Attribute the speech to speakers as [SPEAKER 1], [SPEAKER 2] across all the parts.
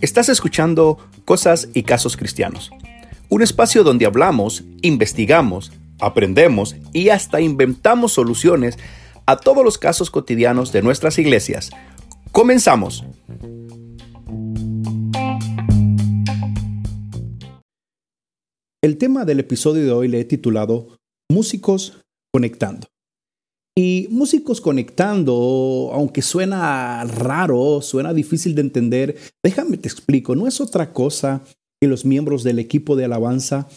[SPEAKER 1] Estás escuchando Cosas y Casos Cristianos, un espacio donde hablamos, investigamos, aprendemos y hasta inventamos soluciones a todos los casos cotidianos de nuestras iglesias. Comenzamos. El tema del episodio de hoy le he titulado Músicos conectando. Y músicos conectando, aunque suena raro, suena difícil de entender, déjame te explico, no es otra cosa que los miembros del equipo de alabanza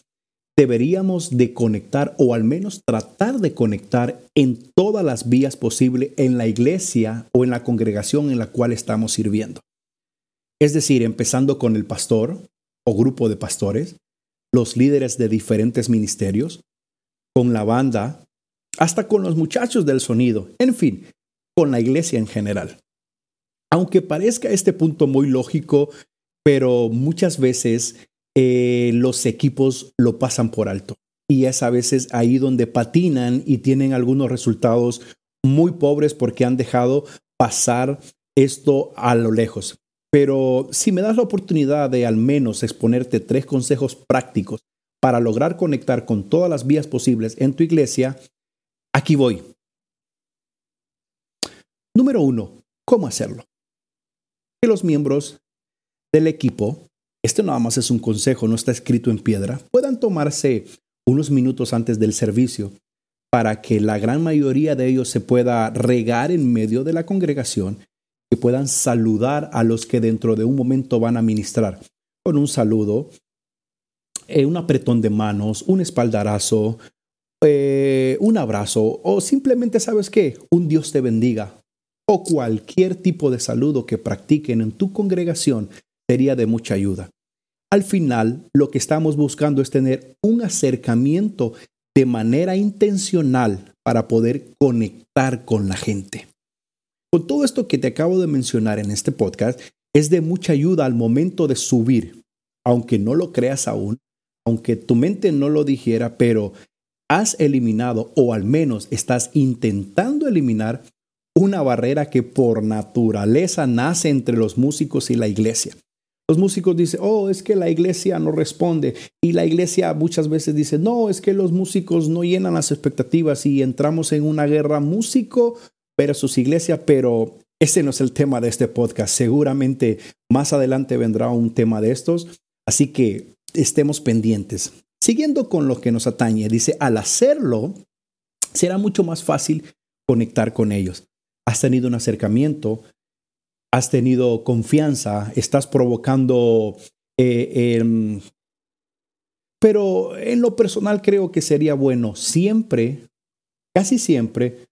[SPEAKER 1] deberíamos de conectar o al menos tratar de conectar en todas las vías posibles en la iglesia o en la congregación en la cual estamos sirviendo. Es decir, empezando con el pastor o grupo de pastores, los líderes de diferentes ministerios, con la banda, hasta con los muchachos del sonido, en fin, con la iglesia en general. Aunque parezca este punto muy lógico, pero muchas veces eh, los equipos lo pasan por alto. Y es a veces ahí donde patinan y tienen algunos resultados muy pobres porque han dejado pasar esto a lo lejos. Pero si me das la oportunidad de al menos exponerte tres consejos prácticos para lograr conectar con todas las vías posibles en tu iglesia, Aquí voy. Número uno, ¿cómo hacerlo? Que los miembros del equipo, esto nada más es un consejo, no está escrito en piedra, puedan tomarse unos minutos antes del servicio para que la gran mayoría de ellos se pueda regar en medio de la congregación y puedan saludar a los que dentro de un momento van a ministrar con un saludo, eh, un apretón de manos, un espaldarazo, eh, un abrazo o simplemente, ¿sabes qué? Un Dios te bendiga o cualquier tipo de saludo que practiquen en tu congregación sería de mucha ayuda. Al final, lo que estamos buscando es tener un acercamiento de manera intencional para poder conectar con la gente. Con todo esto que te acabo de mencionar en este podcast, es de mucha ayuda al momento de subir, aunque no lo creas aún, aunque tu mente no lo dijera, pero has eliminado o al menos estás intentando eliminar una barrera que por naturaleza nace entre los músicos y la iglesia. Los músicos dicen, oh, es que la iglesia no responde. Y la iglesia muchas veces dice, no, es que los músicos no llenan las expectativas y entramos en una guerra músico versus iglesia, pero ese no es el tema de este podcast. Seguramente más adelante vendrá un tema de estos. Así que estemos pendientes. Siguiendo con lo que nos atañe, dice, al hacerlo, será mucho más fácil conectar con ellos. Has tenido un acercamiento, has tenido confianza, estás provocando... Eh, em, pero en lo personal creo que sería bueno siempre, casi siempre,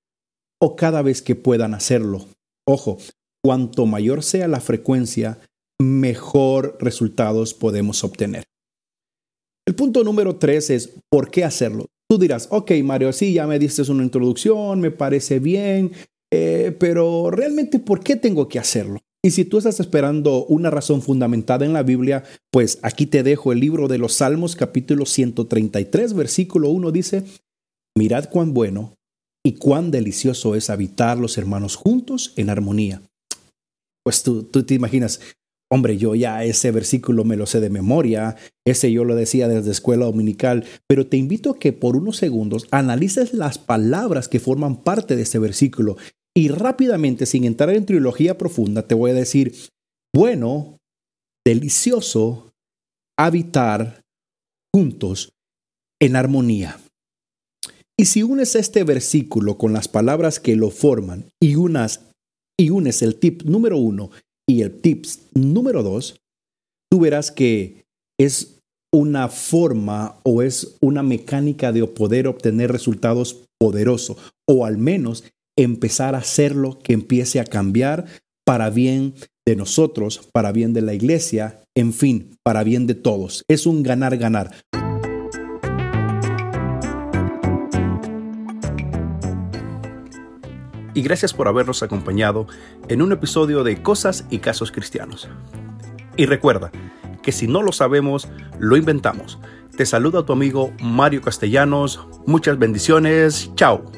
[SPEAKER 1] o cada vez que puedan hacerlo. Ojo, cuanto mayor sea la frecuencia, mejor resultados podemos obtener. El punto número tres es, ¿por qué hacerlo? Tú dirás, ok, Mario, sí, ya me diste una introducción, me parece bien, eh, pero realmente, ¿por qué tengo que hacerlo? Y si tú estás esperando una razón fundamentada en la Biblia, pues aquí te dejo el libro de los Salmos, capítulo 133, versículo 1 dice, mirad cuán bueno y cuán delicioso es habitar los hermanos juntos en armonía. Pues tú, tú te imaginas, Hombre, yo ya ese versículo me lo sé de memoria, ese yo lo decía desde escuela dominical, pero te invito a que por unos segundos analices las palabras que forman parte de este versículo y rápidamente, sin entrar en trilogía profunda, te voy a decir, bueno, delicioso habitar juntos en armonía. Y si unes este versículo con las palabras que lo forman y, unas, y unes el tip número uno y el tips número dos, tú verás que es una forma o es una mecánica de poder obtener resultados poderosos o al menos empezar a hacerlo que empiece a cambiar para bien de nosotros, para bien de la iglesia, en fin, para bien de todos. Es un ganar-ganar. Y gracias por habernos acompañado en un episodio de Cosas y Casos Cristianos. Y recuerda que si no lo sabemos, lo inventamos. Te saluda tu amigo Mario Castellanos. Muchas bendiciones. Chao.